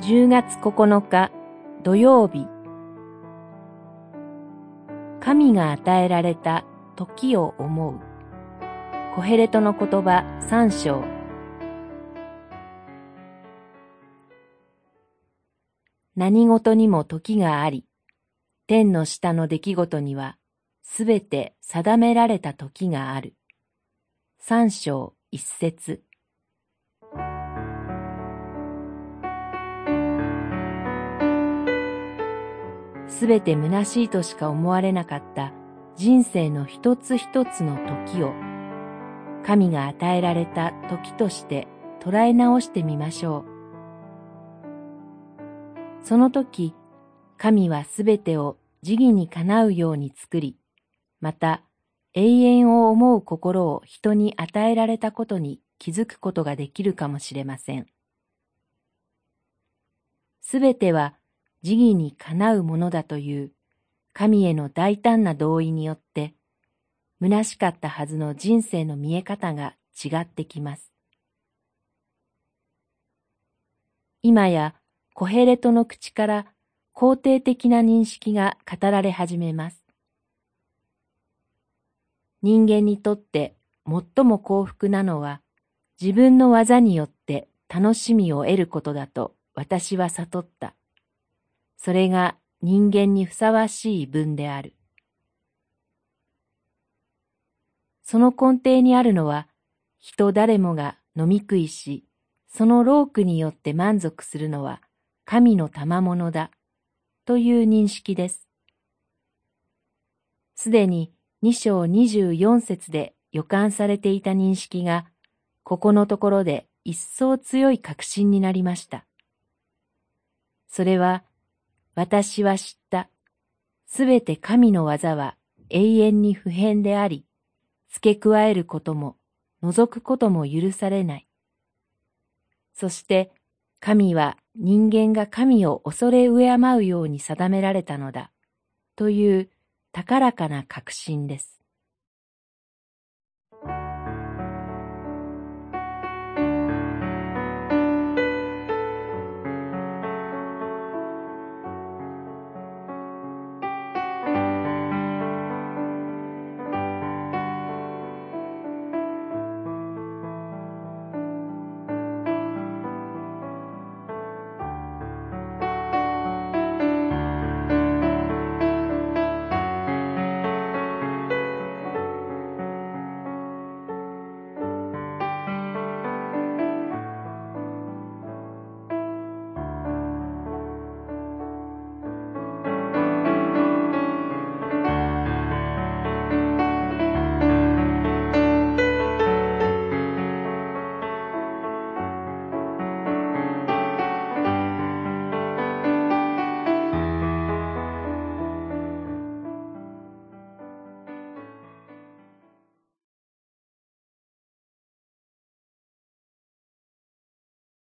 10月9日土曜日。神が与えられた時を思う。コヘレトの言葉三章。何事にも時があり、天の下の出来事にはすべて定められた時がある。三章一節。すべて虚しいとしか思われなかった人生の一つ一つの時を、神が与えられた時として捉え直してみましょう。その時、神はすべてを時義にかなうように作り、また永遠を思う心を人に与えられたことに気づくことができるかもしれません。すべては時義にかなうものだという神への大胆な同意によって、虚しかったはずの人生の見え方が違ってきます。今やコヘレトの口から肯定的な認識が語られ始めます。人間にとって最も幸福なのは自分の技によって楽しみを得ることだと私は悟った。それが人間にふさわしい文である。その根底にあるのは、人誰もが飲み食いし、その労苦によって満足するのは神の賜物だ、という認識です。すでに二章二十四節で予感されていた認識が、ここのところで一層強い確信になりました。それは、私は知った。すべて神の技は永遠に不変であり、付け加えることも、除くことも許されない。そして、神は人間が神を恐れ敬うように定められたのだ、という高らかな確信です。